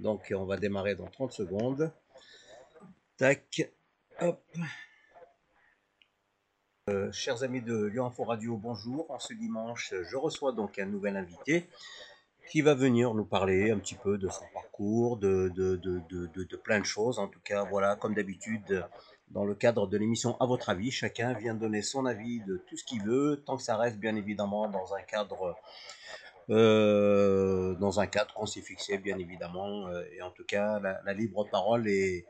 Donc on va démarrer dans 30 secondes. Tac, hop. Euh, chers amis de Lyon Info Radio, bonjour. En ce dimanche, je reçois donc un nouvel invité qui va venir nous parler un petit peu de son parcours, de, de, plein de choses. En tout cas, voilà, comme d'habitude, dans le cadre de l'émission À votre avis, chacun vient donner son avis de tout ce qu'il veut, tant que ça reste bien évidemment dans un cadre euh, dans un cadre qu'on s'est fixé, bien évidemment. Euh, et en tout cas, la, libre parole est,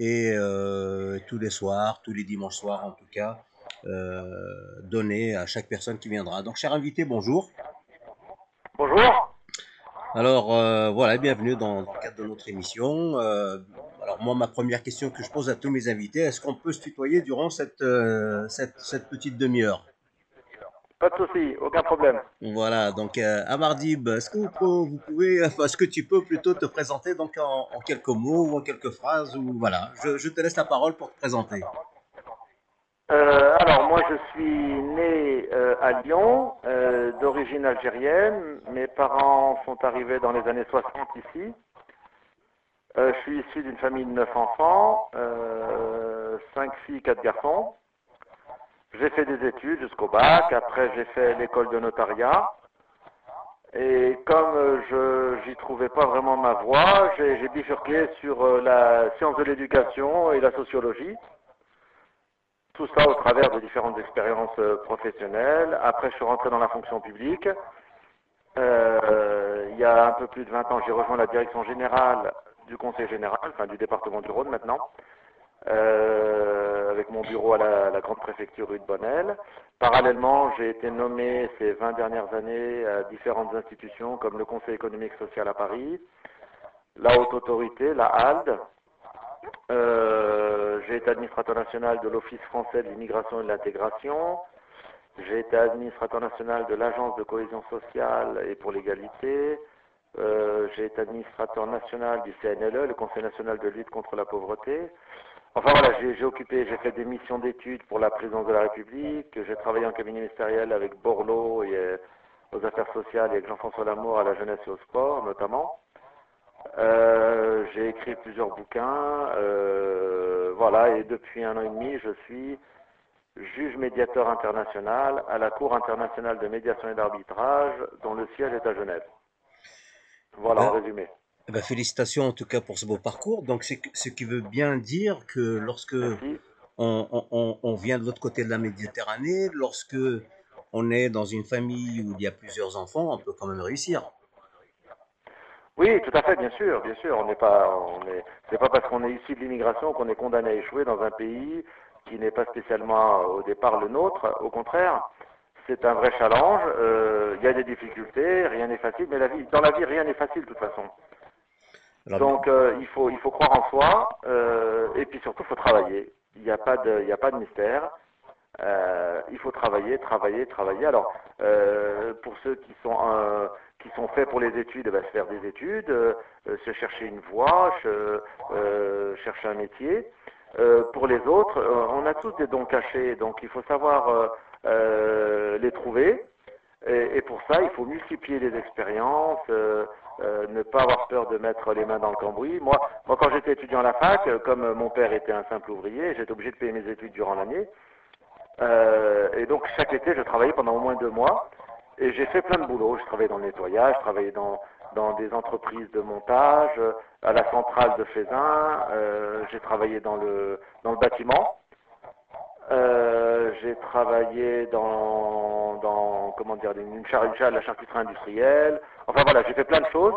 euh, tous les soirs, tous les dimanches soirs, en tout cas, donnée à chaque personne qui viendra. Donc, cher invité, bonjour. Bonjour. Alors, voilà, bienvenue dans, le cadre de notre émission. alors, moi, ma première question que je pose à tous mes invités, est-ce qu'on peut se tutoyer durant cette, cette petite demi-heure? Pas de souci, aucun problème. Voilà, donc euh, Amardib, est-ce que vous, pouvez, est-ce que tu peux plutôt te présenter donc en, quelques mots ou en quelques phrases ou voilà, je, te laisse la parole pour te présenter. Euh, alors moi je suis né euh, à Lyon, d'origine algérienne. Mes parents sont arrivés dans les années 60 ici. je suis issu d'une famille de neuf enfants, cinq filles, quatre garçons. J'ai fait des études jusqu'au bac, après j'ai fait l'école de notariat. Et comme euh, je j'y trouvais pas vraiment ma voie, j'ai bifurqué sur euh, la science de l'éducation et la sociologie. Tout ça au travers de différentes expériences euh, professionnelles. Après, je suis rentré dans la fonction publique. il y a un peu plus de 20 ans, j'ai rejoint la direction générale du Conseil général, enfin du département du Rhône maintenant. Avec mon bureau à la, grande préfecture rue de Bonnel. Parallèlement, j'ai été nommé ces 20 dernières années à différentes institutions comme le Conseil économique social à Paris, la Haute Autorité, la HALD. Euh, j'ai été administrateur national de l'Office français de l'immigration et de l'intégration. J'ai été administrateur national de l'Agence de cohésion sociale et pour l'égalité. Euh, j'ai été administrateur national du CNLE, le Conseil national de lutte contre la pauvreté. Enfin voilà, j'ai occupé, j'ai fait des missions d'études pour la présidence de la République, j'ai travaillé en cabinet ministériel avec Borloo et euh, aux affaires sociales et avec Jean-François Lamour à la jeunesse et au sport notamment. Euh, j'ai écrit plusieurs bouquins, euh, voilà, et depuis un an et demi, je suis juge médiateur international à la Cour internationale de médiation et d'arbitrage, dont le siège est à Genève. Voilà en résumé. Eh ben, félicitations en tout cas pour ce beau parcours. Donc, c'est ce qui veut bien dire que lorsque on, vient de l'autre côté de la Méditerranée, lorsque on est dans une famille où il y a plusieurs enfants, on peut quand même réussir. Oui, tout à fait, bien sûr, bien sûr. On n'est pas, on est, c'est pas parce qu'on est issu de l'immigration qu'on est condamné à échouer dans un pays qui n'est pas spécialement au départ le nôtre. Au contraire, c'est un vrai challenge. Euh, il y a des difficultés, rien n'est facile, mais la vie, dans la vie, rien n'est facile de toute façon. Donc euh, il, faut, il faut croire en soi euh, et puis surtout il faut travailler. Il n'y a, pas de, il a pas de mystère. Euh, il faut travailler, travailler, travailler. Alors pour ceux qui sont, qui sont faits pour les études, bah, se faire des études, se chercher une voie, chercher un métier. pour les autres, on a tous des dons cachés, donc il faut savoir les trouver. Et, pour ça, il faut multiplier les expériences, euh, ne pas avoir peur de mettre les mains dans le cambouis. Moi, moi quand j'étais étudiant à la fac, euh, comme mon père était un simple ouvrier, j'étais obligé de payer mes études durant l'année. Euh, et donc chaque été, je travaillais pendant au moins deux mois. Et j'ai fait plein de boulot. Je travaillais dans le nettoyage, je travaillais dans, dans des entreprises de montage, à la centrale de euh, j'ai travaillé dans le, dans le bâtiment. Euh, j'ai travaillé dans, dans comment dire, une, charcuterie, la charcuterie industrielle. Enfin voilà, j'ai fait plein de choses.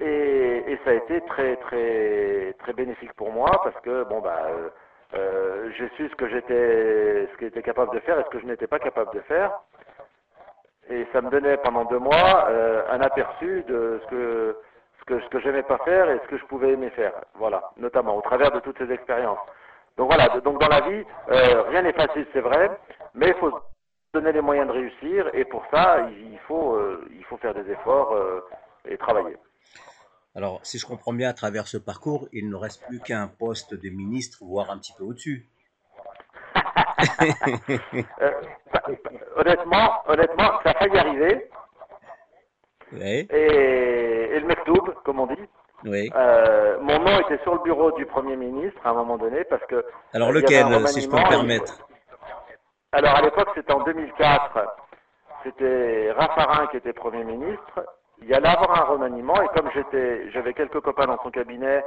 Et, et, ça a été très très très bénéfique pour moi parce que bon bah euh, euh j'ai su ce que j'étais ce que j'étais capable de faire et ce que je n'étais pas capable de faire. Et ça me donnait pendant deux mois euh, un aperçu de ce que ce que ce que j'aimais pas faire et ce que je pouvais aimer faire. Voilà, notamment au travers de toutes ces expériences. Donc voilà, donc dans la vie, euh, rien n'est facile, c'est vrai, mais il faut donner les moyens de réussir et pour ça, il faut, euh, il faut faire des efforts euh, et travailler. Alors, si je comprends bien à travers ce parcours, il ne reste plus qu'un poste de ministre, voire un petit peu au-dessus. Bah, honnêtement, honnêtement, ça a failli arriver. Et, et le mektoub, comme on dit. Oui. Euh, mon nom était sur le bureau du Premier ministre à un moment donné parce que. Alors lequel, si je peux me permettre Alors à l'époque, c'était en 2004. C'était Raffarin qui était Premier ministre. Il y allait avoir un remaniement et comme j'étais, j'avais quelques copains dans son cabinet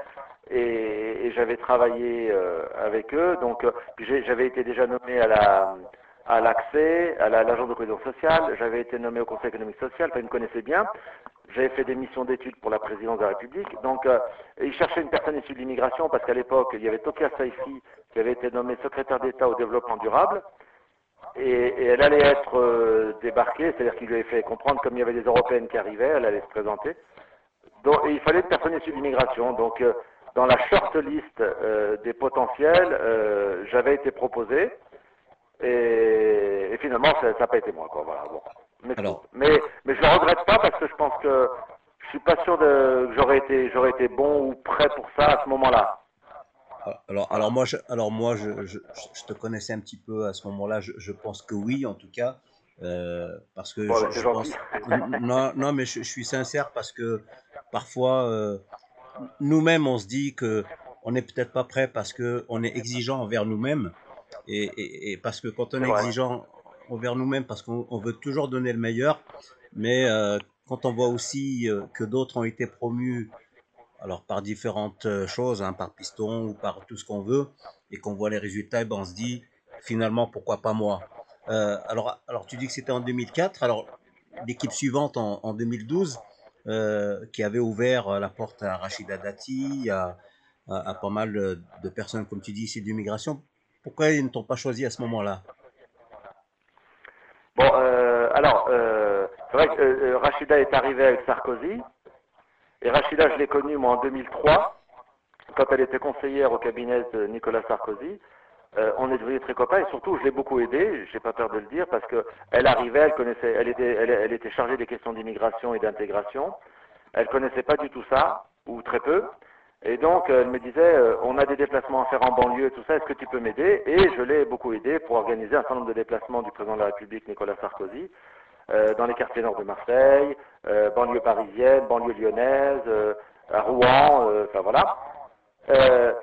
et, j'avais travaillé euh, avec eux, donc j'avais été déjà nommé à la à l'accès, à l'agence de cohésion sociale, j'avais été nommé au Conseil économique social, enfin, me connaissaient bien, j'avais fait des missions d'études pour la présidence de la République, donc euh, ils cherchaient une personne issue de l'immigration parce qu'à l'époque, il y avait Tokia Saifi qui avait été nommée secrétaire d'État au développement durable, et, elle allait être euh, débarquée, c'est-à-dire qu'il lui avait fait comprendre, comme il y avait des Européennes qui arrivaient, elle allait se présenter, donc, il fallait une personne issue de l'immigration, donc euh, dans la short list des potentiels, j'avais été proposé, et, finalement, ça n'a pas été moi. Quoi, voilà, bon. mais, mais, mais, je ne regrette pas parce que je pense que je suis pas sûr de, que j'aurais été, j'aurais été bon ou prêt pour ça à ce moment-là. Alors, alors moi, je, alors moi je, je, je, te connaissais un petit peu à ce moment-là. Je, pense que oui, en tout cas. Euh, parce que je, pense... non, non, mais je, suis sincère parce que parfois, euh, nous-mêmes, on se dit que on n'est peut-être pas prêt parce que on est exigeant envers nous-mêmes. Et, parce que quand on est exigeant envers nous-mêmes, parce qu'on veut toujours donner le meilleur, mais euh, quand on voit aussi euh, que d'autres ont été promus, alors par différentes euh, choses, hein, par piston ou par tout ce qu'on veut, et qu'on voit les résultats, et ben on se dit finalement pourquoi pas moi? alors, alors tu dis que c'était en 2004, alors l'équipe suivante en, 2012, qui avait ouvert la porte à Rachida Dati, à, à, pas mal de personnes, comme tu dis, ici d'immigration. Pourquoi ils ne t'ont pas choisi à ce moment-là? Bon, euh, alors, euh, c'est vrai que euh, Rachida est arrivée avec Sarkozy. Et Rachida, je l'ai connue moi en 2003, quand elle était conseillère au cabinet de Nicolas Sarkozy. on est devenus très copains et surtout, je l'ai beaucoup aidée, j'ai pas peur de le dire, parce qu'elle arrivait, elle connaissait, elle était, elle était chargée des questions d'immigration et d'intégration. Elle connaissait pas du tout ça, ou très peu. Et donc, elle me disait, euh, on a des déplacements à faire en banlieue, tout ça, est-ce que tu peux m'aider Et je l'ai beaucoup aidé pour organiser un certain nombre de déplacements du président de la République, Nicolas Sarkozy, euh, dans les quartiers nord de Marseille, euh, banlieue parisienne, banlieue lyonnaise, à Rouen, enfin voilà.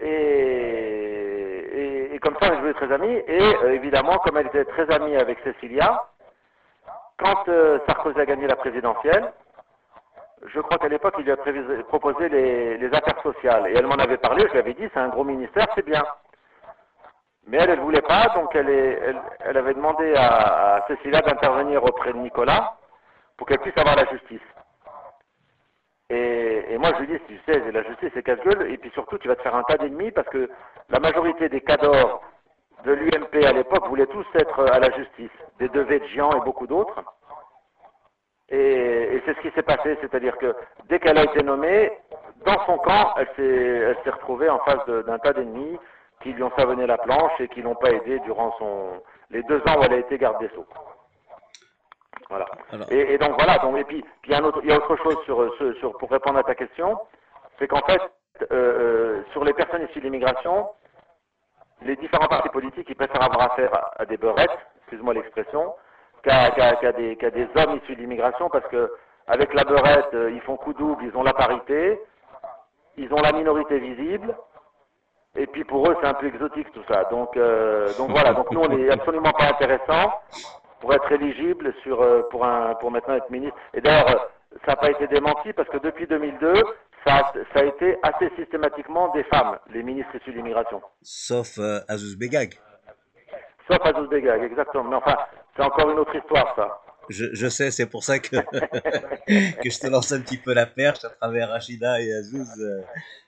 Et, et, comme ça, je suis très amis. Et évidemment, comme elle était très amie avec Cécilia, quand Sarkozy a gagné la présidentielle, je crois qu'à l'époque, il lui a proposé les, affaires sociales. Et elle m'en avait parlé, je lui avais dit, c'est un gros ministère, c'est bien. Mais elle, elle ne voulait pas, donc elle, elle, avait demandé à, à Cécilia d'intervenir auprès de Nicolas pour qu'elle puisse avoir la justice. Et, moi, je lui dis, tu sais, la justice, c'est casse-gueule, et puis surtout, tu vas te faire un tas d'ennemis parce que la majorité des cadors de l'UMP à l'époque voulaient tous être à la justice, des de Jean et beaucoup d'autres. Et, c'est ce qui s'est passé, c'est-à-dire que dès qu'elle a été nommée, dans son camp, elle s'est retrouvée en face d'un tas d'ennemis qui lui ont savonné la planche et qui l'ont pas aidé durant son, les deux ans où elle a été garde des Sceaux. Voilà. Et, donc voilà. Donc, et puis, il, y a autre, il y a autre chose sur, sur, pour répondre à ta question, c'est qu'en fait, euh, euh, sur les personnes issues de l'immigration, les différents partis politiques, ils préfèrent avoir affaire à, à des beurettes, excuse-moi l'expression, qu'à des, des, hommes issus de l'immigration, parce que avec la beurette, euh, ils font coup double, ils ont la parité, ils ont la minorité visible, et puis pour eux, c'est un peu exotique tout ça. Donc, euh, donc voilà, donc nous, on n'est absolument pas intéressant pour être éligible sur, euh, pour, un, pour maintenant être ministre. Et d'ailleurs, ça n'a pas été démenti parce que depuis 2002, ça, ça, a été assez systématiquement des femmes, les ministres issus de l'immigration. Sauf Azouz Begag. Sauf Azouz Begag, exactement. Mais enfin, c'est encore une autre histoire, ça. Je, sais, c'est pour ça que, que je te lance un petit peu la perche à travers Rachida et Azouz. Euh,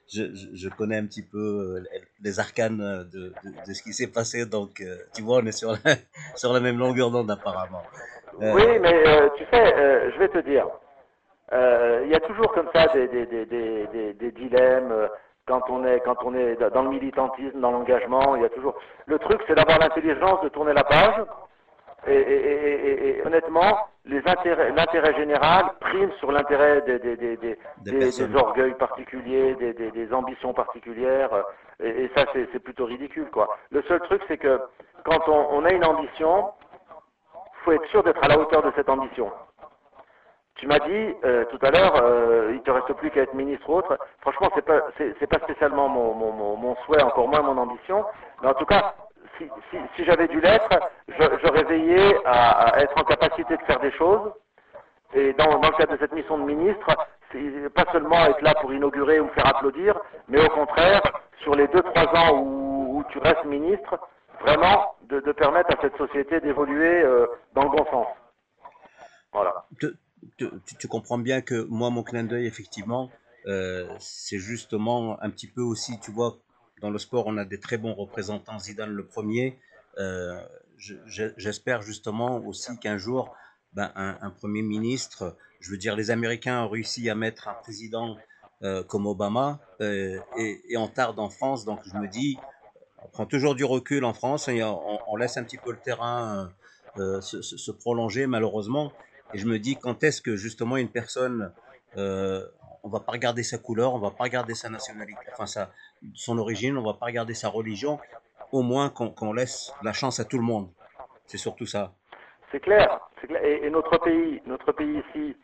je, connais un petit peu euh, les arcanes de, de, ce qui s'est passé, donc euh, tu vois, on est sur la, sur la même longueur d'onde apparemment. Oui, mais tu sais, je vais te dire, il y a toujours comme ça des, des, des, des dilemmes quand on est quand on est dans le militantisme, dans l'engagement, il y a toujours. Le truc, c'est d'avoir l'intelligence de tourner la page et, honnêtement, l'intérêt général prime sur l'intérêt des, des, orgueils particuliers, des, ambitions particulières, et, ça c'est plutôt ridicule quoi. Le seul truc c'est que quand on, a une ambition, faut être sûr d'être à la hauteur de cette ambition. tu m'as dit euh, tout à l'heure, euh, il te reste plus qu'à être ministre ou autre. Franchement, c'est pas, c'est, pas spécialement mon, mon, mon, souhait, encore moins mon ambition. Mais en tout cas, si, j'avais dû l'être, j'aurais veillé à, être en capacité de faire des choses. Et dans, le cadre de cette mission de ministre, pas seulement être là pour inaugurer ou faire applaudir, mais au contraire, sur les deux trois ans où, tu restes ministre, vraiment de, de, permettre à cette société d'évoluer euh, dans le bon sens. Voilà tu, comprends bien que moi, mon clin d'œil, effectivement, euh, c'est justement un petit peu aussi, tu vois, dans le sport, on a des très bons représentants, Zidane le premier. Euh, j'espère justement aussi qu'un jour, ben, un, Premier ministre, je veux dire, les Américains ont réussi à mettre un président euh, comme Obama et, et, on tarde en France, donc je me dis, on prend toujours du recul en France on, laisse un petit peu le terrain se, prolonger malheureusement. Et je me dis, quand est-ce que justement une personne, euh, on va pas regarder sa couleur, on va pas regarder sa nationalité, enfin sa, son origine, on va pas regarder sa religion, au moins qu'on laisse la chance à tout le monde. C'est surtout ça. C'est clair. Et, notre pays, notre pays ici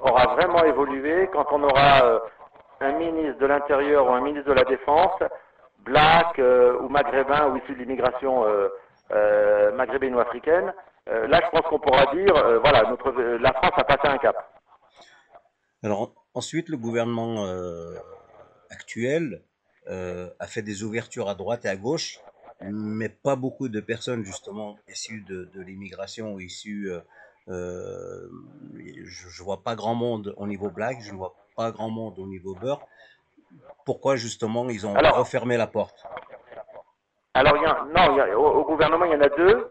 aura vraiment évolué quand on aura euh, un ministre de l'Intérieur ou un ministre de la Défense, black euh, ou maghrébin ou issu de l'immigration maghrébine ou africaine, là, je pense qu'on pourra dire, voilà, notre, la France a passé un cap. Alors ensuite, le gouvernement actuel a fait des ouvertures à droite et à gauche, mais pas beaucoup de personnes justement issues de, l'immigration ou issues. je, ne vois pas grand monde au niveau black, je ne vois pas grand monde au niveau beurre. Pourquoi justement ils ont refermé la porte? Alors, y a, non, au, gouvernement, il y en a deux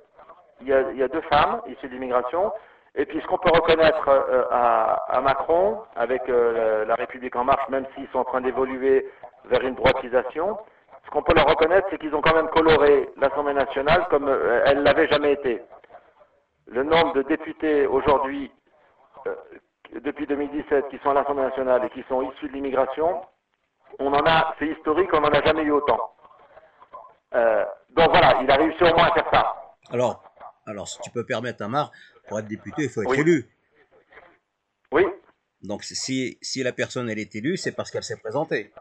il y, y a deux femmes issues d'immigration. Et puis ce qu'on peut reconnaître euh, à, Macron, avec euh, la, République en marche, même s'ils sont en train d'évoluer vers une droitisation, ce qu'on peut leur reconnaître, c'est qu'ils ont quand même coloré l'Assemblée nationale comme euh, elle l'avait jamais été. Le nombre de députés aujourd'hui, depuis 2017, qui sont à l'Assemblée nationale et qui sont issus de l'immigration, on en a, c'est historique, on n'en a jamais eu autant. donc voilà, il a réussi au moins à faire ça. Alors, alors, si tu peux permettre, Amar, pour être député, il faut être élu. Oui. Donc, si, si la personne elle est élue, c'est parce qu'elle s'est présentée.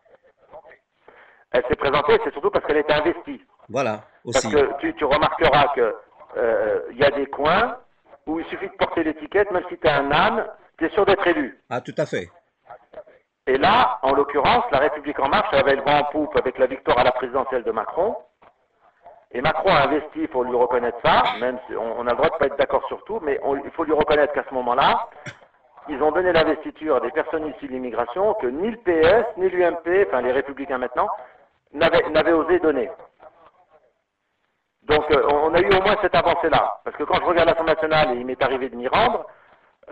Elle s'est présentée, c'est surtout parce qu'elle était investie. Voilà, aussi. Parce que tu, remarqueras qu'il euh, y a des coins où il suffit de porter l'étiquette, même si tu es un âne, tu es sûr d'être élu. Ah, tout à fait. Et là, en l'occurrence, la République en marche avait le vent en poupe avec la victoire à la présidentielle de Macron. Et Macron a investi, il faut lui reconnaître ça, même si on, a le droit de pas être d'accord sur tout, mais il faut lui reconnaître qu'à ce moment-là, ils ont donné l'investiture à des personnes issues de l'immigration que ni le PS, ni l'UMP, enfin les républicains maintenant, n'avaient osé donner. Donc euh, on a eu au moins cette avancée-là. Parce que quand je regarde l'Assemblée nationale, et il m'est arrivé de m'y rendre,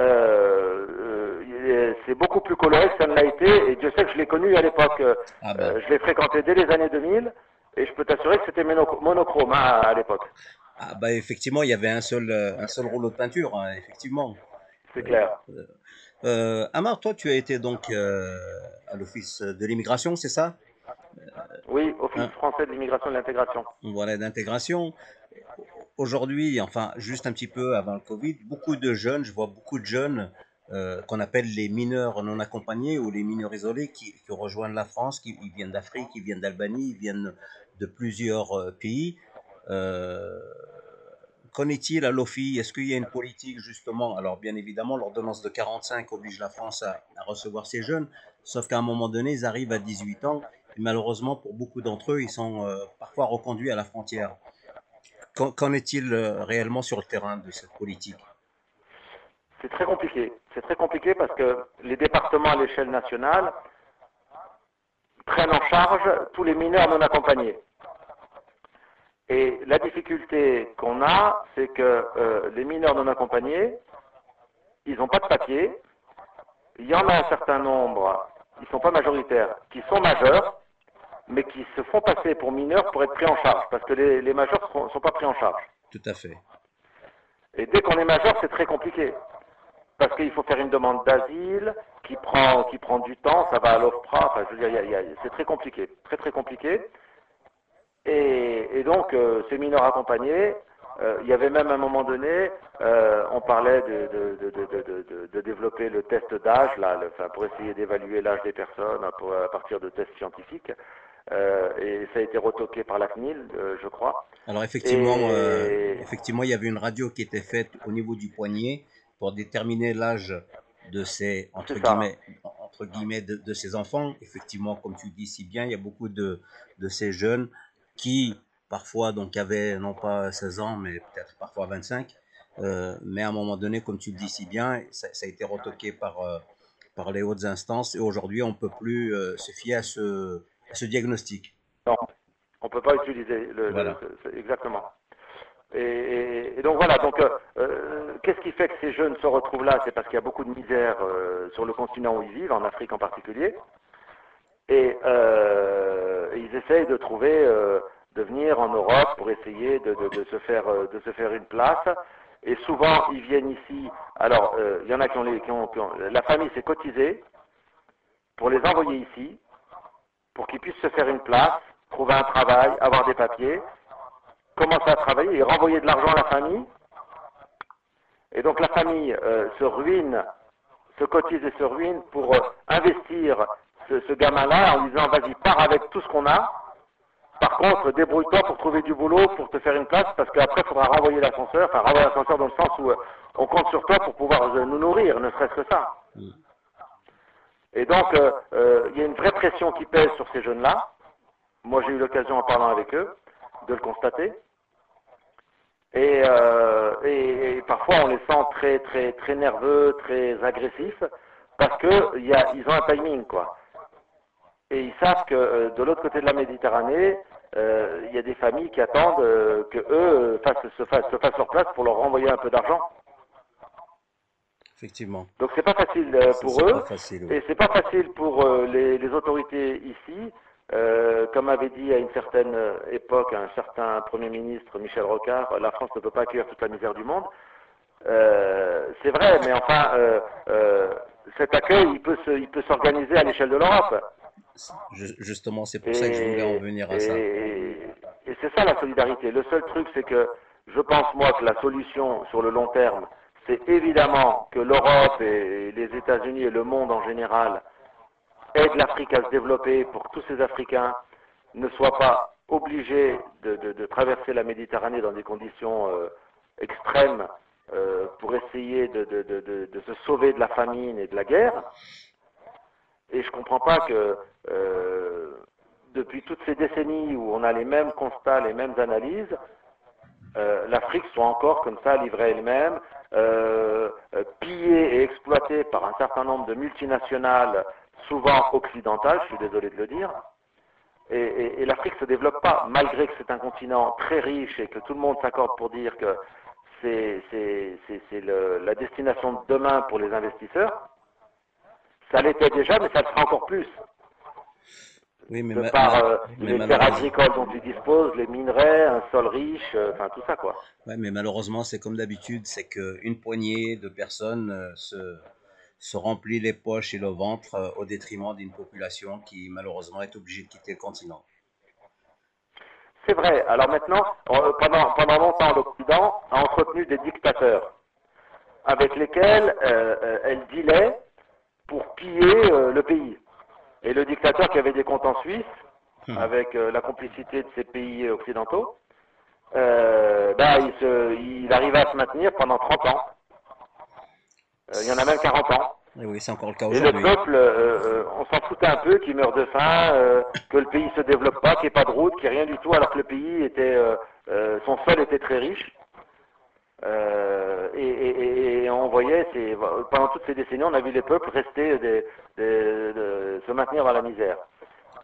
euh, euh, c'est beaucoup plus coloré que ça ne l'a été, et Dieu sait que je l'ai connu à l'époque. Ah ben. je l'ai fréquenté dès les années 2000, et je peux t'assurer que c'était monochrome hein, à l'époque. Ah bah effectivement, il y avait un seul, euh, un seul rouleau de peinture, hein, effectivement. C'est clair. Euh, euh, Amar, toi, tu as été donc à l'Office de l'immigration, c'est ça? Oui, Office hein? français de l'immigration et de l'intégration. Voilà, d'intégration. Aujourd'hui, enfin, juste un petit peu avant le Covid, beaucoup de jeunes, je vois beaucoup de jeunes qu'on appelle les mineurs non accompagnés ou les mineurs isolés qui, qui rejoignent la France, qui viennent d'Afrique, qui viennent d'Albanie, ils viennent de plusieurs euh, pays. Euh, qu'en est-il à l'OFI Est-ce qu'il y a une politique justement? Alors bien évidemment, l'ordonnance de 45 oblige la France à, recevoir ces jeunes, sauf qu'à un moment donné, ils arrivent à 18 ans et malheureusement pour beaucoup d'entre eux, ils sont euh, parfois reconduits à la frontière. Qu'en est-il réellement sur le terrain de cette politique? C'est très compliqué. C'est très compliqué parce que les départements à l'échelle nationale prennent en charge tous les mineurs non accompagnés. Et la difficulté qu'on a, c'est que euh, les mineurs non accompagnés, ils n'ont pas de papier. Il y en a un certain nombre, ils ne sont pas majoritaires, qui sont majeurs, mais qui se font passer pour mineurs pour être pris en charge, parce que les, majeurs ne sont, pas pris en charge. Tout à fait. Et dès qu'on est majeur, c'est très compliqué. Parce qu'il faut faire une demande d'asile qui prend, qui prend du temps, ça va à l'OFPRA, enfin, je veux dire, c'est très compliqué, très très compliqué. Et, donc, euh, ces mineurs accompagnés, Euh, il y avait même à un moment donné, euh, on parlait de, de, de, de, développer le test d'âge, là, enfin, pour essayer d'évaluer l'âge des personnes à, à, partir de tests scientifiques. Euh, et ça a été retoqué par la CNIL, je crois. Alors effectivement, effectivement, il y avait une radio qui était faite au niveau du poignet pour déterminer l'âge de ces entre guillemets, entre guillemets de, de, ces enfants. Effectivement, comme tu dis si bien, il y a beaucoup de, de ces jeunes qui parfois donc avaient non pas 16 ans, mais peut-être parfois 25. Euh, mais à un moment donné, comme tu le dis si bien, ça, a été retoqué par, euh, par les hautes instances et aujourd'hui, on ne peut plus euh, se fier à ce, ce, diagnostic. Non, on ne peut pas utiliser le, exactement. Et, donc voilà, donc qu'est-ce qui fait que ces jeunes se retrouvent là? C'est parce qu'il y a beaucoup de misère sur le continent où ils vivent, en Afrique en particulier. Et ils essayent de trouver de venir en Europe pour essayer de, se faire euh, de se faire une place. Et souvent, ils viennent ici. Alors, euh, il y en a qui ont, les, qui ont, la famille s'est cotisée pour les envoyer ici, pour qu'ils puissent se faire une place, trouver un travail, avoir des papiers, commencer à travailler et renvoyer de l'argent à la famille. Et donc la famille euh, se ruine, se cotise et se ruine pour investir ce, gamin-là en disant vas-y, pars avec tout ce qu'on a, par contre, débrouille-toi pour trouver du boulot, pour te faire une place, parce qu'après, il faudra renvoyer l'ascenseur, enfin renvoyer l'ascenseur dans le sens où euh, on compte sur toi pour pouvoir euh, nous nourrir, ne serait-ce que ça. Et donc, euh, il y a une vraie pression qui pèse sur ces jeunes-là. Moi, j'ai eu l'occasion, en parlant avec eux, de le constater. Et, et, parfois, on les sent très, très, très nerveux, très agressifs, parce qu'ils ont un timing, quoi et ils savent que euh, de l'autre côté de la Méditerranée, euh, il y a des familles qui attendent euh, que eux se, fassent, leur place pour leur renvoyer un peu d'argent. Effectivement. Donc c'est pas facile pour eux, et c'est pas facile pour les, autorités ici. Comme avait dit à une certaine époque un certain Premier ministre Michel Rocard, la France ne peut pas accueillir toute la misère du monde. c'est vrai, mais enfin, cet accueil, il peut s'organiser à l'échelle de l'Europe. Justement, c'est pour ça que je voulais en venir à ça. Et, c'est ça la solidarité. Le seul truc, c'est que je pense, moi, que la solution sur le long terme, c'est évidemment que l'Europe et les États-Unis et le monde en général aident l'Afrique à se développer pour que tous ces Africains ne soient pas obligés de, traverser la Méditerranée dans des conditions euh, extrêmes euh, pour essayer de, se sauver de la famine et de la guerre. Et je ne comprends pas que euh, depuis toutes ces décennies où on a les mêmes constats, les mêmes analyses, l'Afrique soit encore comme ça livrée elle-même, pillée et exploitée par un certain nombre de multinationales, souvent occidentales, je suis désolé de le dire. Et, l'Afrique ne se développe pas, malgré que c'est un continent très riche et que tout le monde s'accorde pour dire que c'est la destination de demain pour les investisseurs. Ça l'était déjà, mais ça le sera encore plus. Oui, mais de par euh, les terres agricoles dont tu disposes, les minerais, un sol riche, euh, enfin tout ça quoi. Ouais, mais malheureusement, c'est comme d'habitude, c'est qu'une poignée de personnes euh, se, se remplit les poches et le ventre au détriment d'une population qui malheureusement est obligée de quitter le continent. C'est vrai. Alors maintenant, pendant, pendant longtemps, l'Occident a entretenu des dictateurs avec lesquels elle dealait pour piller euh, le pays. Et le dictateur qui avait des comptes en Suisse, hmm. avec euh, la complicité de ces pays occidentaux, euh, bah, il, se, il arrivait à se maintenir pendant 30 ans. Il y en a même 40 ans. Et oui, c'est encore le cas aujourd'hui. Et le peuple, on s'en foutait un peu, qu'il meurt de faim, que le pays se développe pas, qu'il n'y ait pas de route, qu'il n'y ait rien du tout, alors que le pays était, son sol était très riche. Euh, et, on voyait, pendant toutes ces décennies, on a vu les peuples rester, de, se maintenir dans la misère.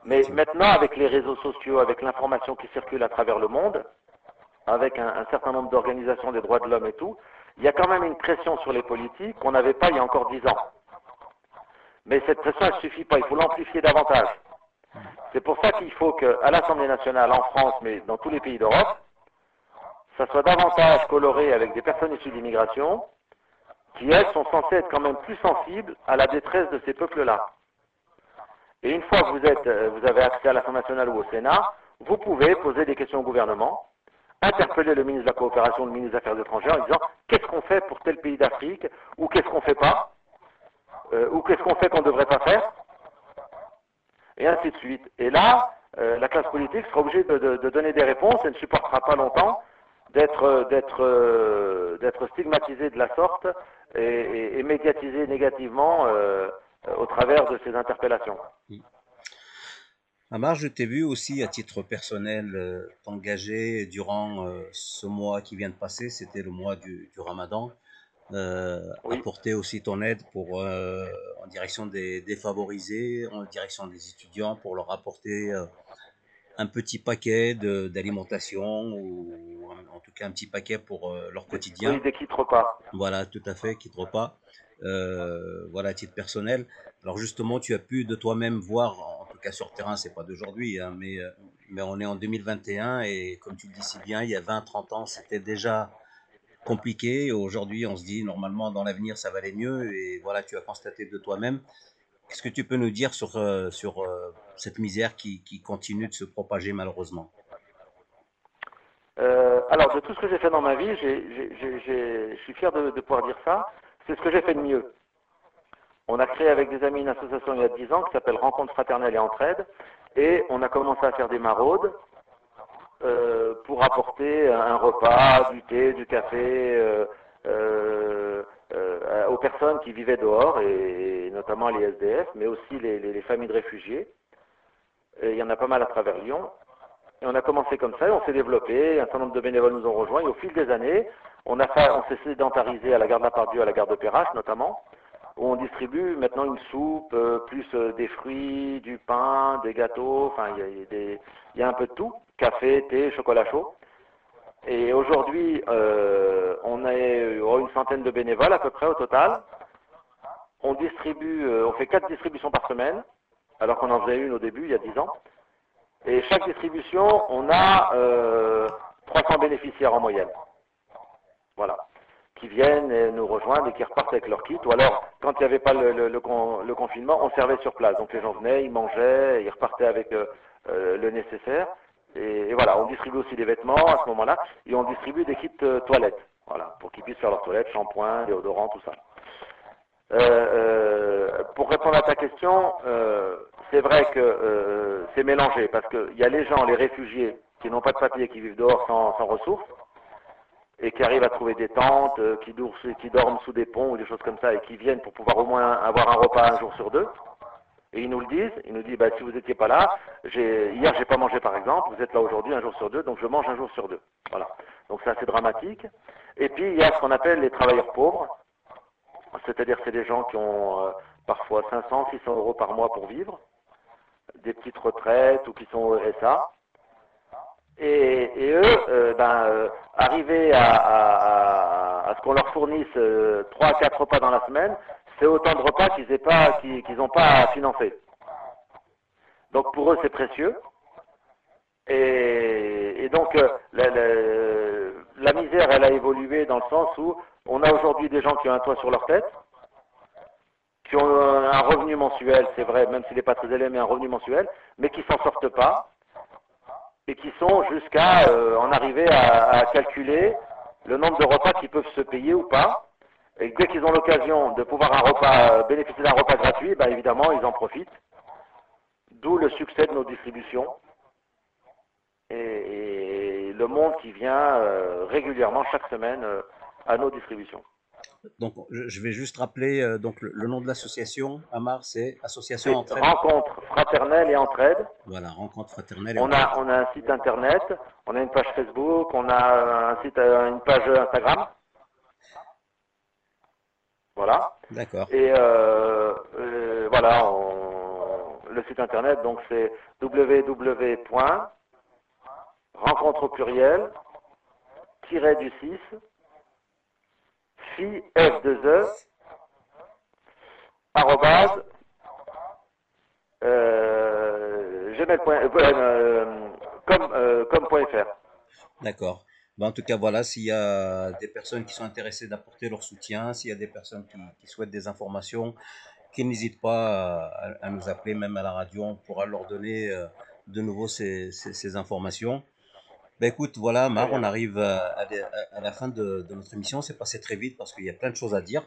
Mais maintenant, avec les réseaux sociaux, avec l'information qui circule à travers le monde, avec un, certain nombre d'organisations des droits de l'homme et tout, il y a quand même une pression sur les politiques qu'on n'avait pas il y a encore dix ans. Mais cette pression, elle ne suffit pas, il faut l'amplifier davantage. C'est pour ça qu'il faut qu'à l'Assemblée nationale, en France, mais dans tous les pays d'Europe, ça soit davantage coloré avec des personnes issues d'immigration, qui elles sont censées être quand même plus sensibles à la détresse de ces peuples-là. Et une fois que vous, êtes, euh, vous avez accès à l'Assemblée nationale ou au Sénat, vous pouvez poser des questions au gouvernement interpeller le ministre de la Coopération, le ministre des Affaires étrangères en disant qu'est-ce qu'on fait pour tel pays d'Afrique, ou qu'est-ce qu'on fait pas, euh, ou qu'est-ce qu'on fait qu'on ne devrait pas faire, et ainsi de suite. Et là, euh, la classe politique sera obligée de, donner des réponses et ne supportera pas longtemps d'être d'être stigmatisée de la sorte et, médiatisée négativement au travers de ces interpellations. Amar, je t'ai vu aussi à titre personnel euh, t'engager durant euh, ce mois qui vient de passer, c'était le mois du, ramadan, euh, apporter aussi ton aide pour, en direction des défavorisés, en direction des étudiants, pour leur apporter un petit paquet d'alimentation ou en, tout cas un petit paquet pour leur quotidien. Oui, des kits repas. Voilà, tout à fait, kits repas. voilà, à titre personnel. Alors justement, tu as pu de toi-même voir cas sur terrain, c'est pas d'aujourd'hui, hein, mais, euh, mais on est en 2021 et comme tu le dis si bien, il y a 20-30 ans, c'était déjà compliqué. Aujourd'hui, on se dit normalement dans l'avenir, ça va aller mieux et voilà, tu as constaté de toi-même. Qu'est-ce que tu peux nous dire sur, euh, sur euh, cette misère qui, qui, continue de se propager malheureusement? Alors, de tout ce que j'ai fait dans ma vie, je suis fier de, de pouvoir dire ça. C'est ce que j'ai fait de mieux. On a créé avec des amis une association il y a 10 ans qui s'appelle Rencontre fraternelle et entraide. Et on a commencé à faire des maraudes euh, pour apporter un repas, du thé, du café euh, euh, aux personnes qui vivaient dehors, et, notamment les SDF, mais aussi les, familles de réfugiés. il y en a pas mal à travers Lyon. Et on a commencé comme ça, et on s'est développé, un certain nombre de bénévoles nous ont rejoints, et au fil des années, on, s'est sédentarisé à la gare de la Pardieu, à la gare de Perrache notamment, où on distribue maintenant une soupe, euh, plus euh, des fruits, du pain, des gâteaux, enfin il y, a, un peu de tout, café, thé, chocolat chaud. Et aujourd'hui, euh, on a une centaine de bénévoles à peu près au total. On distribue, on fait quatre distributions par semaine, alors qu'on en faisait une au début, il y a dix ans. Et chaque distribution, on a 300 bénéficiaires en moyenne. Voilà qui viennent et nous rejoindre et qui repartent avec leur kit. Ou alors, quand il n'y avait pas le, confinement, on servait sur place. Donc les gens venaient, ils mangeaient, ils repartaient avec euh, euh, le nécessaire. Et, voilà, on distribue aussi des vêtements à ce moment-là. Et on distribue des kits euh, toilettes. Voilà, pour qu'ils puissent faire leur toilette, shampoing, déodorant, tout ça. pour répondre à ta question, c'est vrai que c'est mélangé parce qu'il y a les gens, les réfugiés, qui n'ont pas de papier, qui vivent dehors sans ressources et qui arrivent à trouver des tentes, euh, qui, qui, dorment sous des ponts ou des choses comme ça, et qui viennent pour pouvoir au moins avoir un repas un jour sur deux. Et ils nous le disent, ils nous disent, bah, si vous n'étiez pas là, hier j'ai pas mangé par exemple, vous êtes là aujourd'hui un jour sur deux, donc je mange un jour sur deux. Voilà. Donc c'est assez dramatique. Et puis il y a ce qu'on appelle les travailleurs pauvres, c'est-à-dire c'est des gens qui ont euh, parfois 500, 600 euros par mois pour vivre, des petites retraites ou qui sont au RSA. Et, eux, euh, ben, euh, arriver à, ce qu'on leur fournisse euh, trois à quatre repas dans la semaine, c'est autant de repas qu'ils n'ont pas, pas financé. Donc pour eux, c'est précieux. Et, donc la, la, misère, elle a évolué dans le sens où on a aujourd'hui des gens qui ont un toit sur leur tête, qui ont un revenu mensuel, c'est vrai, même s'il n'est pas très élevé, mais un revenu mensuel, mais qui s'en sortent pas et qui sont jusqu'à euh, en arriver à, calculer le nombre de repas qu'ils peuvent se payer ou pas. Et dès qu'ils ont l'occasion de pouvoir euh, bénéficier d'un repas gratuit, ben évidemment, ils en profitent. D'où le succès de nos distributions et, le monde qui vient euh, régulièrement chaque semaine à nos distributions. Donc, je vais juste rappeler euh, donc le, nom de l'association, Amar, c'est Association Entraide. Rencontre fraternelle et entraide. Voilà, Rencontre fraternelle et on A, on a un site internet, on a une page Facebook, on a un site, euh, une page Instagram. Voilà. D'accord. Et euh, voilà, le site internet, donc c'est www.rencontre au pluriel, du 6, F2E, arrobase, euh, euh, euh, comme, D'accord. Ben, en tout cas, voilà, s'il y a des personnes qui sont intéressées d'apporter leur soutien, s'il y a des personnes qui, souhaitent des informations, qui n'hésitent pas à, nous appeler, même à la radio, on pourra leur donner de nouveau ces informations. Ben écoute, voilà, Mar, on arrive à, la fin de, notre émission. C'est passé très vite parce qu'il y a plein de choses à dire.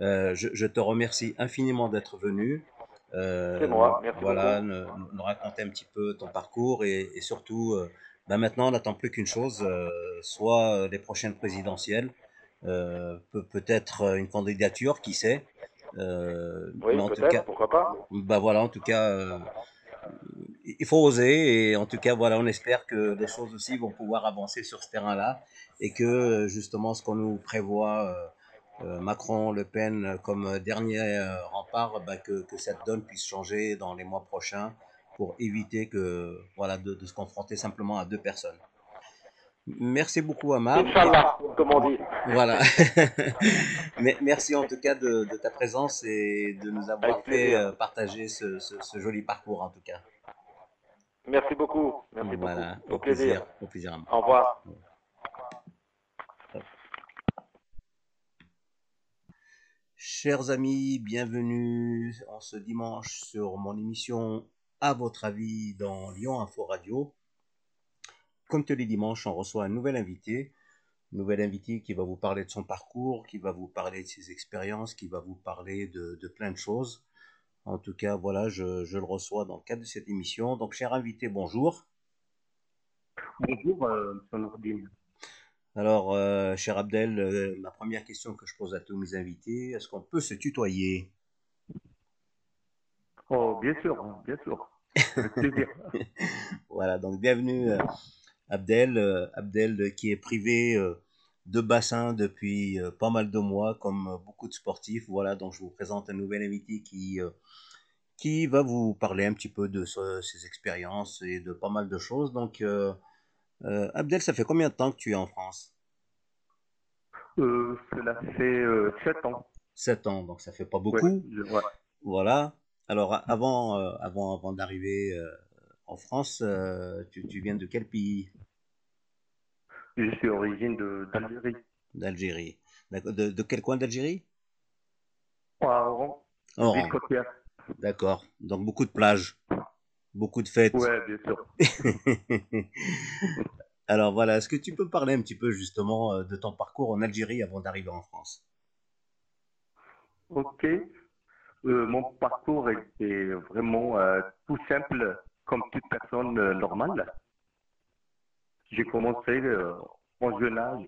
Euh, je, te remercie infiniment d'être venu. Euh, c'est moi, merci Voilà, nous, raconter un petit peu ton parcours et, surtout, euh, ben maintenant, on n'attend plus qu'une chose, soit les prochaines présidentielles, peut-être une candidature, qui sait. oui, peut-être, pourquoi pas. Ben voilà, en tout cas il faut oser et en tout cas voilà on espère que les choses aussi vont pouvoir avancer sur ce terrain-là et que justement ce qu'on nous prévoit euh, euh, Macron, Le Pen comme dernier euh, rempart, bah, que, cette donne puisse changer dans les mois prochains pour éviter que voilà de, se confronter simplement à deux personnes. Merci beaucoup Amar. Inch'Allah, comme on dit. Voilà. Merci en tout cas de, ta présence et de nous avoir fait partager ce, joli parcours en tout cas. Merci beaucoup. Merci voilà, Au, plaisir. Au plaisir. Au revoir. Chers amis, bienvenue en ce dimanche sur mon émission À votre avis dans Lyon Info Radio. Comme tous les dimanches, on reçoit un nouvel invité. Un nouvel invité qui va vous parler de son parcours, qui va vous parler de ses expériences, qui va vous parler de, de plein de choses. En tout cas, voilà, je, le reçois dans le cadre de cette émission. Donc, cher invité, bonjour. Bonjour, euh, M. Alors, euh, cher Abdel, euh, ma première question que je pose à tous mes invités, est-ce qu'on peut se tutoyer? Oh, bien sûr, bien sûr. voilà, donc bienvenue Abdel, Abdel qui est privé de bassin depuis pas mal de mois, comme beaucoup de sportifs. Voilà, donc je vous présente un nouvel invité qui qui va vous parler un petit peu de ses expériences et de pas mal de choses. Donc, euh, euh, Abdel, ça fait combien de temps que tu es en France? Euh, Cela fait 7 ans. 7 ans, donc ça fait pas beaucoup. Voilà. Alors, avant, avant, avant d'arriver en France, tu, tu, viens de quel pays? Je suis origine d'Algérie. D'Algérie. De, de, quel coin d'Algérie? Oran. Oran. D'accord. Donc beaucoup de plages, beaucoup de fêtes. Ouais, bien sûr. Alors voilà, est-ce que tu peux parler un petit peu justement euh, de ton parcours en Algérie avant d'arriver en France? Ok. Euh, mon parcours était vraiment euh, tout simple, comme toute personne normale. J'ai commencé en jeune âge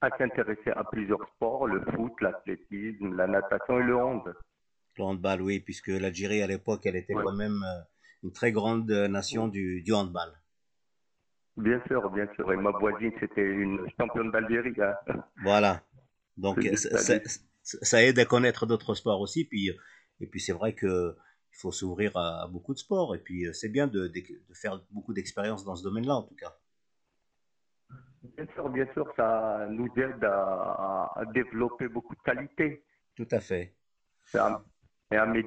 à s'intéresser à plusieurs sports, le foot, l'athlétisme, la natation et le hand. Le handball, oui, puisque l'Algérie à l'époque, elle était quand même euh, une très grande euh, nation du, du, handball. Bien sûr, bien sûr. Et ma voisine, c'était une championne d'Algérie. Hein. Voilà. Donc, ça, aide à connaître d'autres sports aussi. Puis, et puis, c'est vrai que il faut s'ouvrir à, beaucoup de sports. Et puis, c'est bien de, de, faire beaucoup d'expériences dans ce domaine-là, en tout cas. Bien sûr, bien sûr, ça nous aide à, à développer beaucoup de qualités. Tout à fait. Et à mes,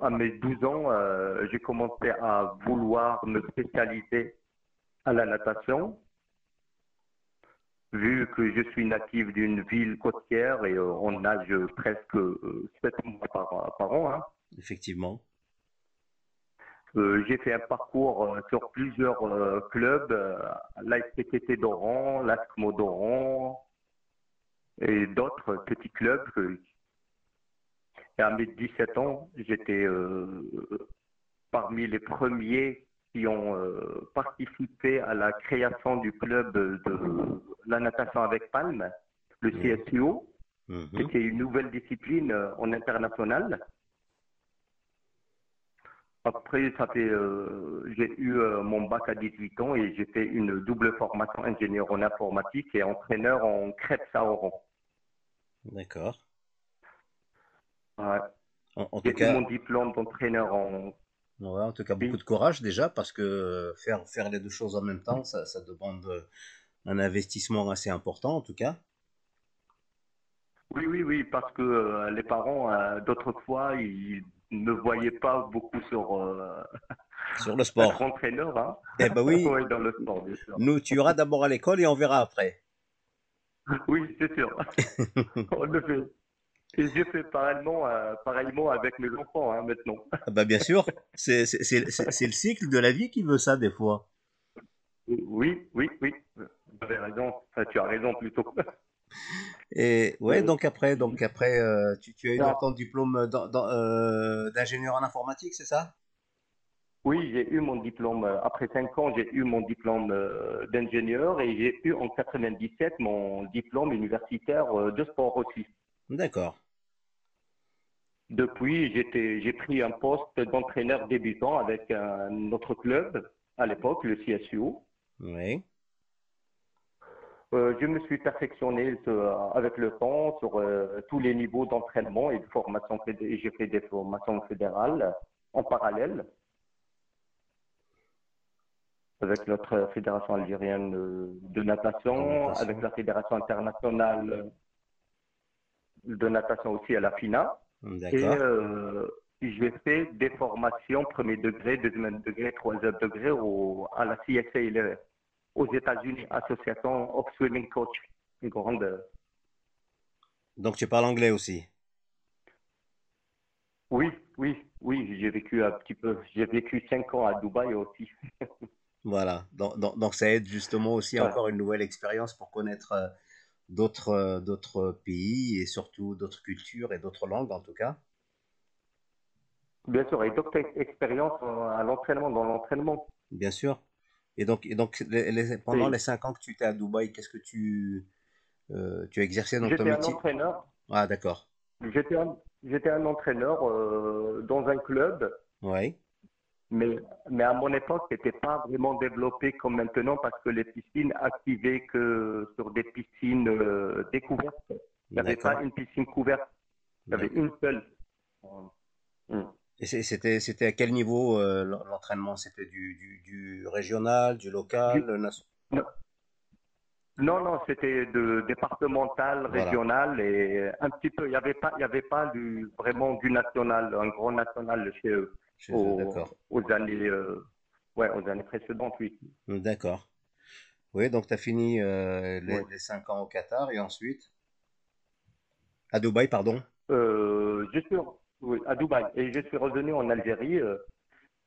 à mes 12 ans, euh, j'ai commencé à vouloir me spécialiser à la natation. Vu que je suis natif d'une ville côtière et euh, on nage presque 7 euh, mois par, an. Hein. Effectivement. J'ai fait un parcours sur plusieurs clubs, l'ASPTT d'Oran, l'ASCMO d'Oran et d'autres petits clubs et à mes 17 ans, j'étais euh, parmi les premiers qui ont euh, participé à la création du club de la natation avec palme, le mmh. CSUO, mmh. C'était une nouvelle discipline euh, en international. Après, ça fait, j'ai eu mon bac à 18 ans et j'ai fait une double formation ingénieur en informatique et entraîneur en crêpes à Oran. D'accord. Ouais. En, tout cas, mon diplôme d'entraîneur en. Ouais, en tout cas, beaucoup de courage déjà parce que faire, faire les deux choses en même temps, ça, ça demande un investissement assez important en tout cas. Oui, oui, oui, parce que euh, les parents, euh, d'autres fois, ils ne voyaient pas beaucoup sur, euh, sur le sport. Être entraîneur, hein. Eh ben oui. dans le sport, bien sûr. Nous, tu iras d'abord à l'école et on verra après. Oui, c'est sûr. on le fait. Et je fais pareillement, euh, pareillement avec mes enfants hein, maintenant. Ah bah bien sûr, c'est le cycle de la vie qui veut ça des fois. Oui, oui, oui. Tu avais raison. Enfin, tu as raison plutôt. Et ouais, donc après, donc après, euh, tu, tu as eu ton diplôme euh, d'ingénieur en informatique, c'est ça? Oui, j'ai eu mon diplôme, euh, après cinq ans, j'ai eu mon diplôme d'ingénieur et j'ai eu en 97 mon diplôme universitaire de sport aussi. D'accord. Depuis, j'ai pris un poste d'entraîneur débutant avec un autre club à l'époque, le CSU. Oui. Euh, je me suis perfectionné euh, avec le temps sur euh, tous les niveaux d'entraînement et de formation. et J'ai fait des formations fédérales en parallèle avec notre fédération algérienne de natation, avec la fédération internationale de natation aussi à la FINA. Et j'ai fait des formations premier degré, deuxième degré, troisième degré au, à la CSA le- aux États-Unis, Association of Swimming Coach, une grande. euh, Donc tu parles anglais aussi? Oui, oui, oui, j'ai vécu un petit peu. J'ai vécu cinq ans à Dubaï aussi. Voilà. Donc, donc, donc ça aide justement aussi Ouais. encore une nouvelle expérience pour connaître euh, d'autres euh, d'autres pays et surtout d'autres cultures et d'autres langues en tout cas. Bien sûr, et d'autres ex- expériences à l'entraînement, dans l'entraînement. Bien sûr. Et donc, et donc les- les- pendant Oui. les cinq ans que tu étais à Dubaï, qu'est-ce que tu, euh, tu exercé dans ton J'étais un métier? entraîneur. Ah, d'accord. J'étais un, un entraîneur euh, dans un club. Oui. Mais, mais à mon époque, c'était pas vraiment développé comme maintenant parce que les piscines activaient que sur des piscines euh, découvertes. Il n'y avait pas une piscine couverte, il y avait une seule. Mm. Et c'était, c'était à quel niveau euh, l'en- l'entraînement? C'était du, du, du régional, du local, Du- nation- Non, non, c'était de départemental, Voilà. régional et un petit peu. Il n'y avait pas, il y avait pas du, vraiment du national, un grand national chez eux chez aux, d'accord. aux années, euh, ouais, aux années précédentes, oui. D'accord. Oui, donc tu as fini euh, les, Ouais. les cinq ans au Qatar et ensuite? À Dubaï, pardon? Euh, suis oui, à Dubaï et je suis revenu en Algérie euh,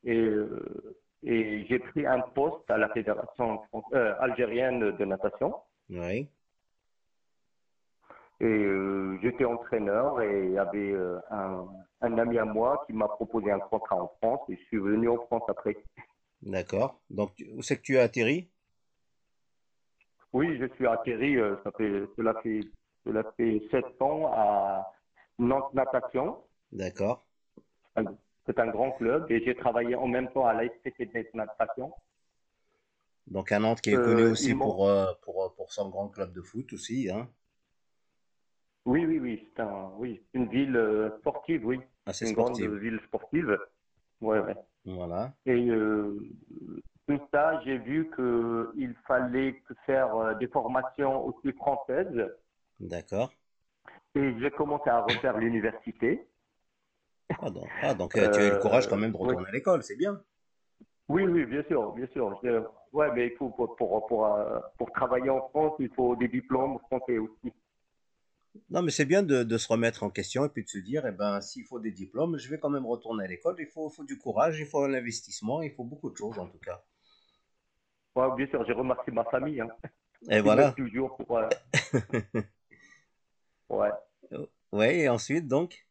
et, euh, et j'ai pris un poste à la fédération euh, algérienne de natation Oui. et euh, j'étais entraîneur et il y avait euh, un, un ami à moi qui m'a proposé un contrat en France et je suis venu en France après. D'accord. Donc, où c'est que tu as atterri? Oui, je suis atterri, euh, ça fait, cela fait, cela fait sept ans à Nantes Natation. D'accord. C'est un grand club et j'ai travaillé en même temps à l'ASPT de Natation. Donc, à Nantes qui est Euh, connu aussi pour, euh, pour, euh, pour son grand club de foot aussi, hein. Oui, oui, oui, c'est un, oui, une ville euh, sportive, oui, Assez une grande ville sportive. Ouais, ouais. Voilà. Et tout ça, j'ai vu que il fallait faire des formations aussi françaises. D'accord. Et j'ai commencé à refaire l'université. Ah, donc, ah, donc, euh, tu as eu le courage quand même de Euh, oui. retourner à l'école, c'est bien. Oui, oui, bien sûr, bien sûr. Je- ouais, mais il faut pour, pour, pour, euh, pour travailler en France, il faut des diplômes français aussi. Non, mais c'est bien de, de se remettre en question et puis de se dire, eh ben, s'il faut des diplômes, je vais quand même retourner à l'école. Il faut, faut du courage, il faut un investissement, il faut beaucoup de choses en tout cas. Ouais, bien sûr, j'ai remercié ma famille. Hein, Et voilà. toujours pour. euh, ouais. Ouais, et ensuite, donc,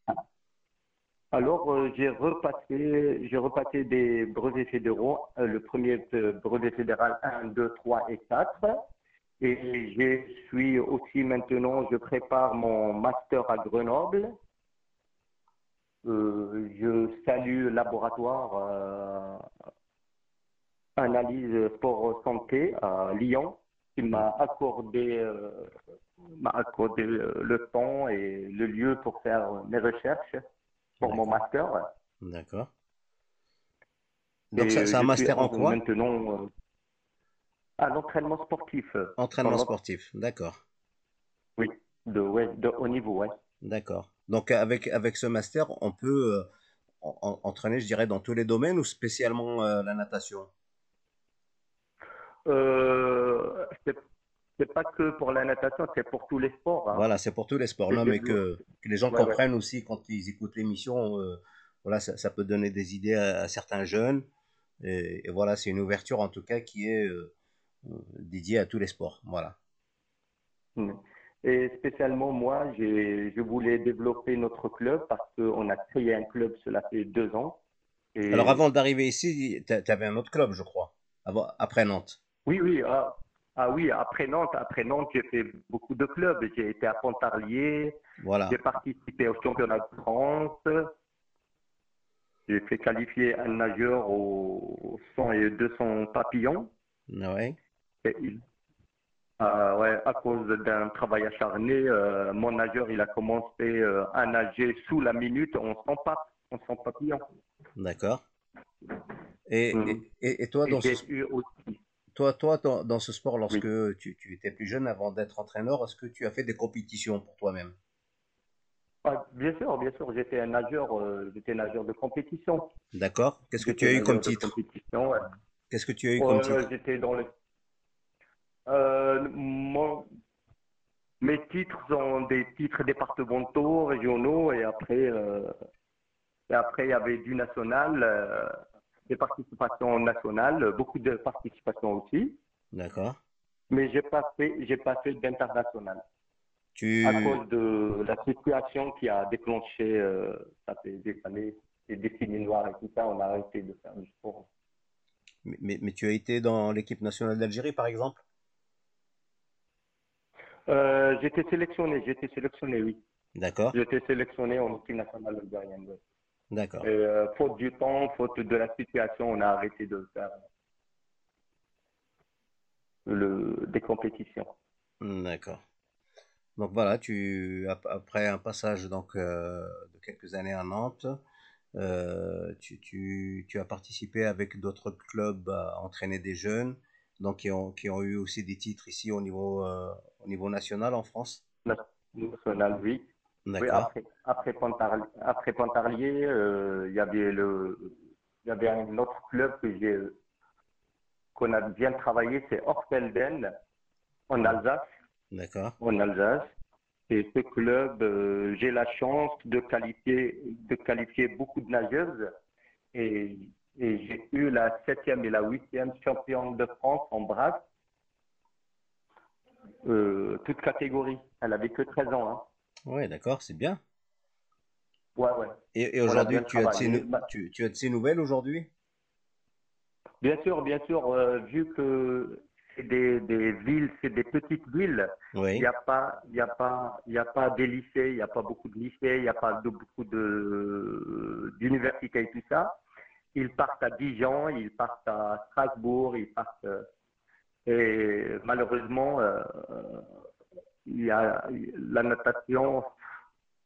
Alors, euh, j'ai repassé, j'ai repassé des brevets fédéraux, euh, le premier euh, brevet fédéral 1, 2, 3 et 4. Et je suis aussi maintenant, je prépare mon master à Grenoble. Je salue le laboratoire analyse sport santé à Lyon qui m'a accordé, le temps et le lieu pour faire mes recherches pour mon master. d'accord. Donc, c'est un master en quoi? Maintenant, euh, à l'entraînement sportif. Entraînement sportif. D'accord. Oui, de, ouais, de haut niveau, ouais. D'accord. Donc, avec, avec ce master, on peut euh, en- en- entraîner, je dirais, dans tous les domaines ou spécialement euh, la natation? Euh, c'est pas que pour la natation, c'est pour tous les sports. hein. Voilà, c'est pour tous les sports. Non, mais que, que les gens Ouais, ouais. comprennent aussi quand ils écoutent l'émission, euh, voilà, ça, ça peut donner des idées à, à certains jeunes. Et, et voilà, c'est une ouverture en tout cas qui est, euh, dédié à tous les sports. Voilà. Mm. Et spécialement, moi, je voulais développer notre club parce qu'on a créé un club, cela fait deux ans. Alors, avant d'arriver ici, tu avais un autre club, je crois, avant, après Nantes. Oui, oui. Ah, ah, oui, après Nantes, après Nantes, j'ai fait beaucoup de clubs. J'ai été à Pontarlier. Voilà. J'ai participé au championnat de France. J'ai fait qualifier un nageur au 100 et 200 papillons. Ouais. Et il, euh, ouais, à cause d'un travail acharné, euh, mon nageur, il a commencé euh, à nager sous la minute on sent pas, on sent papillon. D'accord. Et, mm. et, et, toi, dans ce, toi, toi dans, dans, ce sport, lorsque tu, tu, étais plus jeune, avant d'être entraîneur, est-ce que tu as fait des compétitions pour toi-même? Ah, Bien sûr, bien sûr. J'étais un nageur, j'étais nageur de compétition. D'accord. Qu'est-ce que tu as eu comme titre? Qu'est-ce que tu as eu comme titre? J'étais dans le euh, mes titres sont des titres départementaux, régionaux, et après, euh, et après il y avait du national, euh, des participations nationales, beaucoup de participations aussi. D'accord. Mais j'ai pas fait, j'ai pas fait d'international. Tu... À cause de la situation qui a déclenché, ça fait des années, des décennies noires et tout ça, on a arrêté de faire du sport. Mais, mais, mais tu as été dans l'équipe nationale d'Algérie, par exemple? Euh, J'étais sélectionné, j'étais sélectionné, oui. D'accord. J'étais sélectionné en équipe nationale algérienne. D'accord. Euh, faute du temps, faute de la situation, on a arrêté de faire le, des compétitions. D'accord. Donc voilà, tu après un passage donc euh, de quelques années à Nantes, euh, tu, tu, tu, as participé avec d'autres clubs à entraîner des jeunes donc qui ont, qui ont eu aussi des titres ici au niveau, euh, au niveau national en France? National, oui. Oui après, après, Pontarlier, après Pontarlier euh, il y avait le, il y avait un autre club que j'ai, qu'on a bien travaillé, c'est Orfelden, en Alsace. D'accord. En Alsace. Et ce club, euh, j'ai la chance de qualifier, de qualifier beaucoup de nageuses. Et et j'ai eu la septième et la huitième championne de France en brasse, euh, toute catégorie. Elle avait que 13 ans. Hein. Oui, d'accord, c'est bien. Ouais, ouais. Et, aujourd'hui, tu, as de tu, tu as de ces nouvelles aujourd'hui? Bien sûr, bien sûr. Euh, vu que c'est des, des, villes, c'est des petites villes, il n'y a pas, il a pas, il a pas des lycées, il n'y a pas beaucoup de lycées, il n'y a pas de, beaucoup de d'universités et tout ça ils partent à Dijon, ils partent à Strasbourg, ils partent. Euh, et malheureusement, euh, il y a la natation,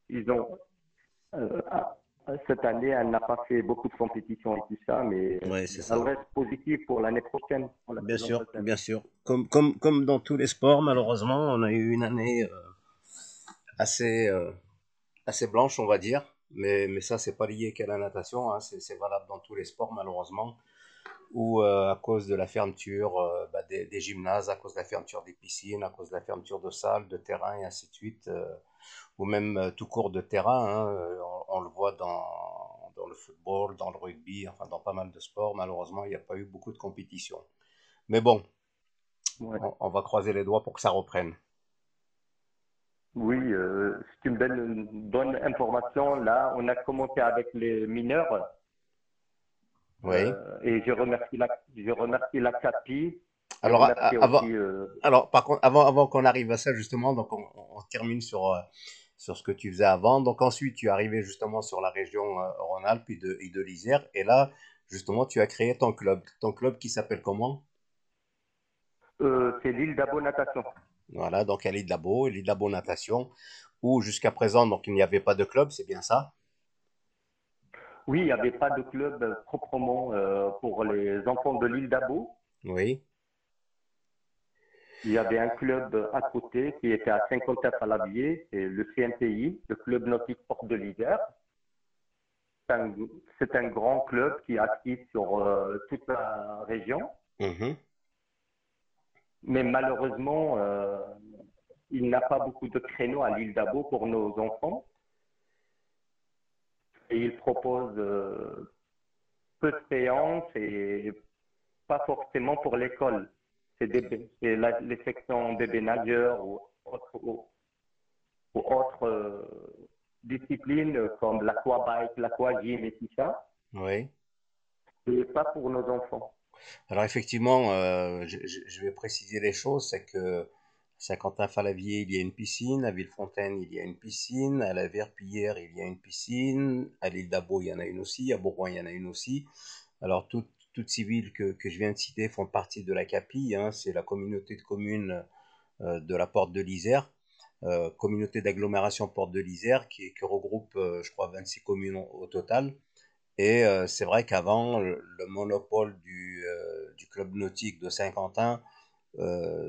ils ont. Euh, cette année, elle n'a pas fait beaucoup de compétitions et tout ça, mais ça. reste positif pour l'année prochaine. bien sûr, bien sûr. Comme, comme, comme dans tous les sports, malheureusement, on a eu une année assez, assez blanche, on va dire. Mais, mais ça, c'est pas lié qu'à la natation, hein, c'est valable dans tous les sports malheureusement, ou euh, à cause de la fermeture euh, bah, des, des, gymnases, à cause de la fermeture des piscines, à cause de la fermeture de salles, de terrains et ainsi de suite, euh, ou même tout court de terrain. Hein, on, le voit dans, dans le football, dans le rugby, enfin dans pas mal de sports. Malheureusement, il n'y a pas eu beaucoup de compétition. Mais bon, on va croiser les doigts pour que ça reprenne. Oui, euh, c'est une, belle, bonne information. Là, on a commencé avec les mineurs. Oui. Euh, et je remercie la, je remercie la CAPI. Alors, avant, euh, alors, par contre, avant, avant qu'on arrive à ça, justement, donc on, termine sur, sur ce que tu faisais avant. Donc ensuite, tu es arrivé justement sur la région Rhône-Alpes et de, et de l'Isère. Et là, justement, tu as créé ton club. Ton club qui s'appelle comment? C'est l'île d'Abo Natation. Voilà, donc à l'île Labo, l'île Labo Natation, où jusqu'à présent, donc il n'y avait pas de club, c'est bien ça? Oui, il n'y avait pas de club proprement euh, pour les enfants de l'île d'Abo. Oui. Il y avait un club à côté qui était à 59 à l'avier, c'est le CNPI, le club nautique Port de l'Isère. C'est un, grand club qui est actif sur euh, toute la région. Mhm mais malheureusement, euh, il n'a pas beaucoup de créneaux à l'île d'Abo pour nos enfants. Et il propose euh, peu de séances et pas forcément pour l'école. c'est les sections bébés nageurs ou autres, ou, autres disciplines comme l'aquabike, l'aquagym et tout ça. Oui. Et pas pour nos enfants. Alors effectivement, euh, je, je, vais préciser les choses, c'est que Saint-Quentin-Falavier, il y a une piscine, à Villefontaine, il y a une piscine, à la Verpillière, il y a une piscine, à l'île d'Abo, il y en a une aussi, à Bourgoin, il y en a une aussi. Alors toutes, ces villes que, je viens de citer font partie de la CAPI, hein, c'est la communauté de communes euh, de la Porte de l'Isère. Euh, communauté d'agglomération Porte de l'Isère qui, regroupe, euh, je crois, 26 communes au, total. Et c'est vrai qu'avant, le, monopole du, du, club nautique de Saint-Quentin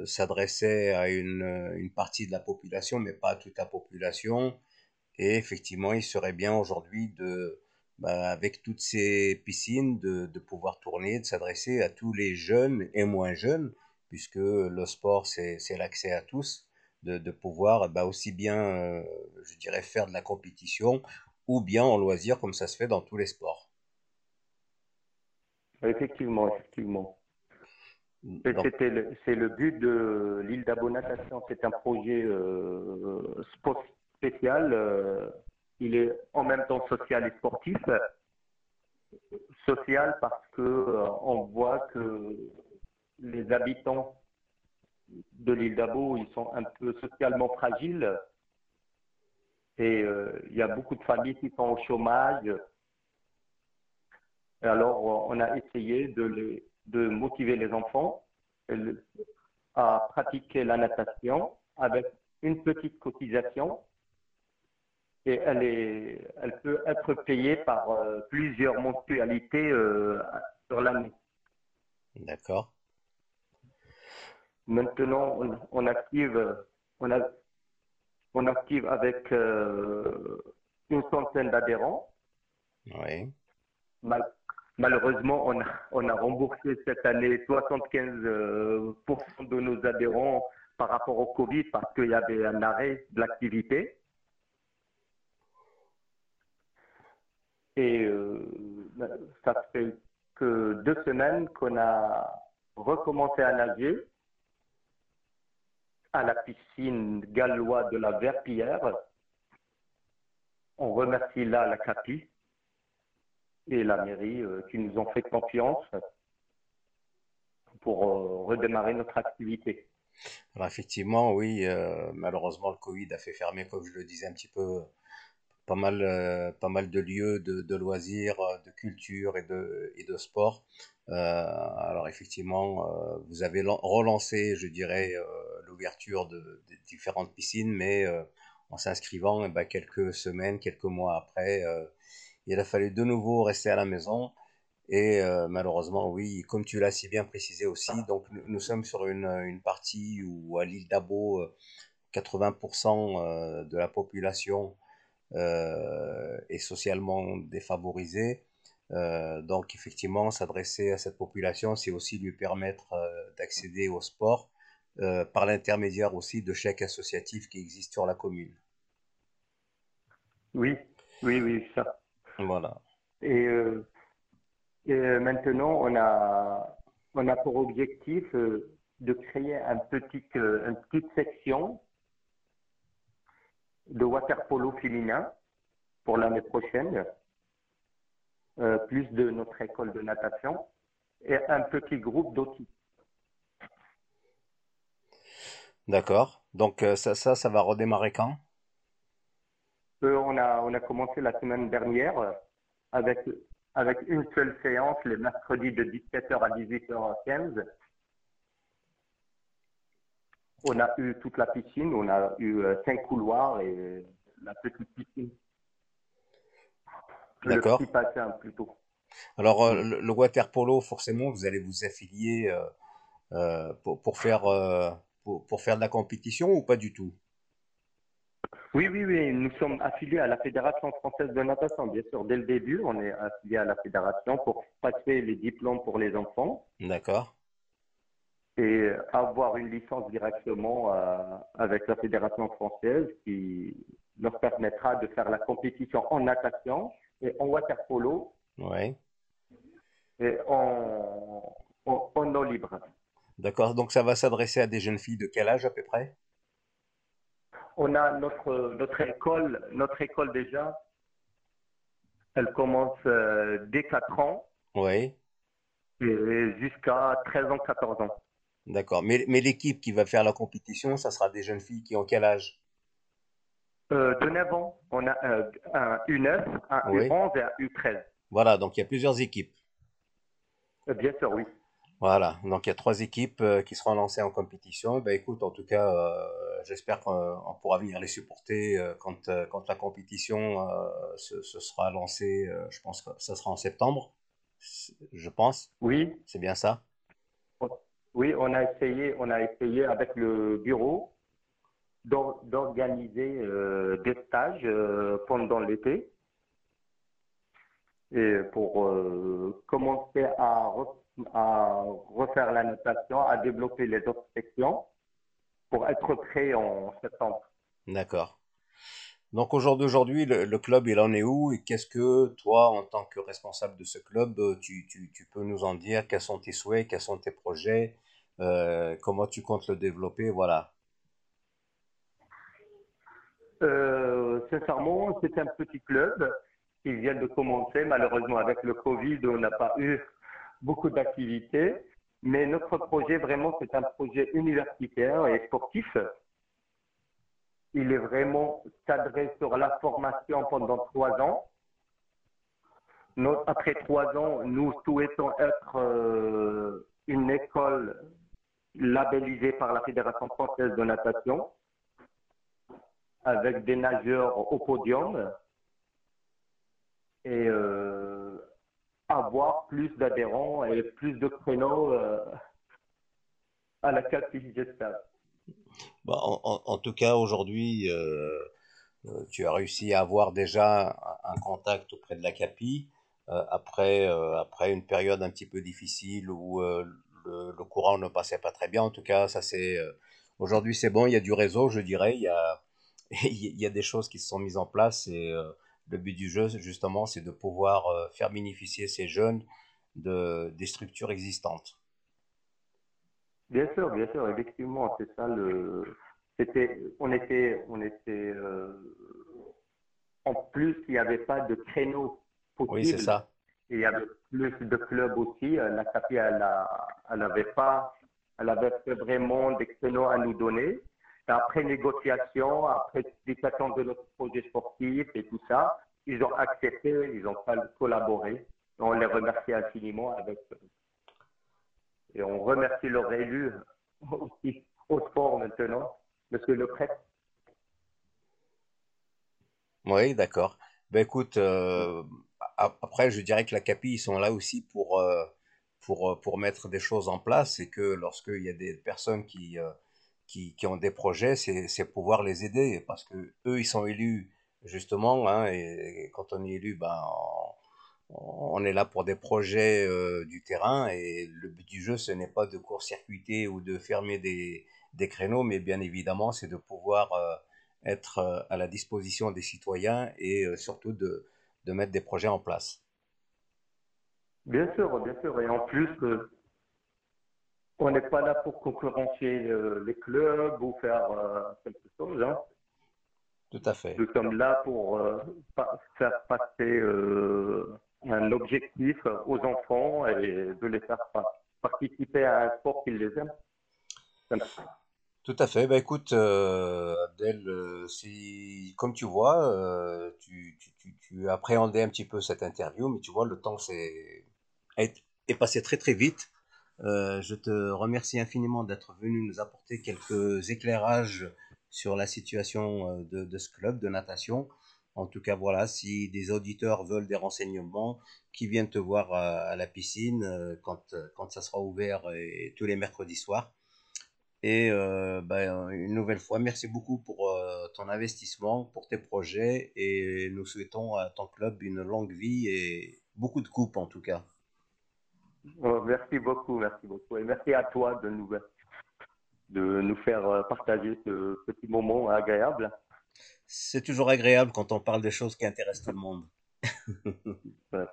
s'adressait à une, une, partie de la population, mais pas à toute la population. Et effectivement, il serait bien aujourd'hui de, bah, avec toutes ces piscines, de, de pouvoir tourner, de s'adresser à tous les jeunes et moins jeunes, puisque le sport, c'est l'accès à tous de, pouvoir bah, aussi bien, euh, je dirais, faire de la compétition ou bien en loisir comme ça se fait dans tous les sports. Effectivement, effectivement. C'est le but de l'île d'Abonatation. C'est un projet euh, spécial. Euh, il est en même temps social et sportif. Social parce que on voit que les habitants de l'île d'Abo, ils sont un peu socialement fragiles. Et euh, il y a beaucoup de familles qui sont au chômage. alors, on a essayé de, de motiver les enfants à pratiquer la natation avec une petite cotisation. Et elle, est, elle peut être payée par euh, plusieurs mensualités euh, sur l'année. D'accord. Maintenant, on, active, on, a, on active avec euh, une centaine d'adhérents. Oui. Malheureusement, on a, remboursé cette année 75% euh, de nos adhérents par rapport au Covid parce qu'il y avait un arrêt de l'activité. Et euh, ça fait que deux semaines qu'on a recommencé à nager à la piscine galloise de la Verpillière. On remercie là la CAPI et la mairie euh, qui nous ont fait confiance pour euh, redémarrer notre activité. Alors effectivement, oui, euh, malheureusement le Covid a fait fermer, comme je le disais un petit peu, pas mal, pas mal de lieux de, loisirs, de culture et de, et de sport. alors effectivement, vous avez relancé, je dirais, l'ouverture de, différentes piscines, mais en s'inscrivant eh ben, quelques semaines, quelques mois après, il a fallu de nouveau rester à la maison. Et euh, malheureusement, oui, comme tu l'as si bien précisé aussi, donc nous, sommes sur une, une, partie où à l'île d'Abo, 80% de la population est socialement défavorisée. donc effectivement, s'adresser à cette population, c'est aussi lui permettre d'accéder au sport euh, par l'intermédiaire aussi de chèques associatifs qui existent sur la commune. Oui, oui, oui, ça. Voilà. Et, euh, euh, maintenant, on a, on a pour objectif de créer un petit, une petite section de water polo féminin pour l'année prochaine, plus de notre école de natation, et un petit groupe d'autistes. D'accord. Donc euh, ça, ça, ça va redémarrer quand? Euh, on a, on a commencé la semaine dernière euh, avec, avec une seule séance les mercredis de 17h à 18h15. On a eu toute la piscine, on a eu cinq couloirs et la petite piscine. D'accord. Le petit bassin plutôt. Alors le, water polo, forcément, vous allez vous affilier pour, pour faire pour, faire de la compétition ou pas du tout? Oui, oui, oui, nous sommes affiliés à la Fédération française de natation, bien sûr. Dès le début, on est affilié à la fédération pour passer les diplômes pour les enfants. D'accord. Et avoir une licence directement euh, avec la Fédération française qui leur permettra de faire la compétition en natation et en water polo. Oui. Et en, en, en eau libre. D'accord, donc ça va s'adresser à des jeunes filles de quel âge à peu près? On a notre, notre école, notre école déjà, elle commence euh, dès 4 ans Oui, et jusqu'à 13 ans, 14 ans. d'accord. Mais, mais l'équipe qui va faire la compétition, ça sera des jeunes filles qui ont quel âge? Euh, de 9 ans, on a euh, un U9, un Oui. U11 et un U13. Voilà, donc il y a plusieurs équipes. Euh, Bien sûr, oui. Voilà, donc il y a trois équipes euh, qui seront lancées en compétition. Ben écoute, en tout cas, euh, j'espère qu'on pourra venir les supporter euh, quand, quand la compétition euh, se, se sera lancée. je pense que ça sera en septembre, je pense. Oui, C'est bien ça? oui, on a essayé, on a essayé avec le bureau d'or- d'organiser euh, des stages pendant l'été et pour commencer à, à refaire la natation, à développer les autres sections pour être prêt en septembre. D'accord. Donc au jour d'aujourd'hui, le, le club, il en est où et qu'est-ce que toi, en tant que responsable de ce club, tu, tu, tu peux nous en dire? Quels sont tes souhaits? Quels sont tes projets? Euh, comment tu comptes le développer? Voilà. Euh, sincèrement, c'est un petit club qui vient de commencer. Malheureusement, avec le Covid, on n'a pas eu beaucoup d'activités. Mais notre projet, vraiment, c'est un projet universitaire et sportif. Il est vraiment cadré sur la formation pendant trois ans. Après trois ans, nous souhaitons être euh, une école labellisée par la Fédération française de natation avec des nageurs au podium et euh, avoir plus d'adhérents et plus de créneaux euh, à la CAPI, j'espère. Bah, en, tout cas, aujourd'hui, euh, euh, tu as réussi à avoir déjà un, contact auprès de la CAPI après, après une période un petit peu difficile où le, le courant ne passait pas très bien. En tout cas, ça aujourd'hui c'est bon. Il y a du réseau, je dirais. Il y a il y a des choses qui se sont mises en place et le but du jeu, justement, c'est de pouvoir euh, faire bénéficier ces jeunes de des structures existantes. Bien sûr, bien sûr, effectivement, c'est ça le. C'était, on était, on était. euh, en plus, il n'y avait pas de créneaux Oui, c'est ça. Il y avait plus de clubs aussi. Euh, La CAPI, elle n'avait pas, elle avait vraiment des créneaux à nous donner. Après négociation, après explication de notre projet sportif et tout ça, ils ont accepté, ils ont collaboré. On les remercie infiniment et on remercie leur élu aussi au sport maintenant, Monsieur Le Prêtre. Oui, d'accord. Ben écoute, euh, après, je dirais que la CAPI, ils sont là aussi pour, euh, euh, pour mettre des choses en place et que lorsqu'il y a des personnes qui, qui, qui ont des projets, c'est, pouvoir les aider parce que eux, ils sont élus justement, hein, et, quand on est élu, ben, on, est là pour des projets euh, du terrain et le but du jeu, ce n'est pas de court-circuiter ou de fermer des, des créneaux, mais bien évidemment, c'est de pouvoir euh, être euh, à la disposition des citoyens et surtout de, de mettre des projets en place. Bien sûr, bien sûr. Et en plus, on n'est pas là pour concurrencer euh, les clubs ou faire euh, quelque chose. hein. Tout à fait. Nous sommes là pour euh, pa- faire passer un objectif aux enfants et de les faire pa- participer à un sport qu'ils les aiment. Tout à fait. Ben écoute, euh, Abdel, euh, si, comme tu vois, euh, tu, tu, tu, tu appréhendais un petit peu cette interview, mais tu vois, le temps est, est passé très très vite. Euh, je te remercie infiniment d'être venu nous apporter quelques éclairages sur la situation euh, de, ce club de natation. En tout cas, voilà, si des auditeurs veulent des renseignements, qui viennent te voir à, la piscine euh, quand, quand ça sera ouvert et, tous les mercredis soirs. Et ben, une nouvelle fois, merci beaucoup pour ton investissement, pour tes projets et nous souhaitons à ton club une longue vie et beaucoup de coupes en tout cas. Oh, merci beaucoup, merci beaucoup. Et merci à toi de nous, de nous faire euh, partager ce petit moment agréable. C'est toujours agréable quand on parle des choses qui intéressent tout le monde.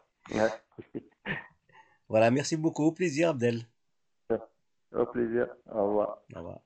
Voilà, merci beaucoup. Au plaisir, Abdel. Au plaisir. Au revoir. Au revoir.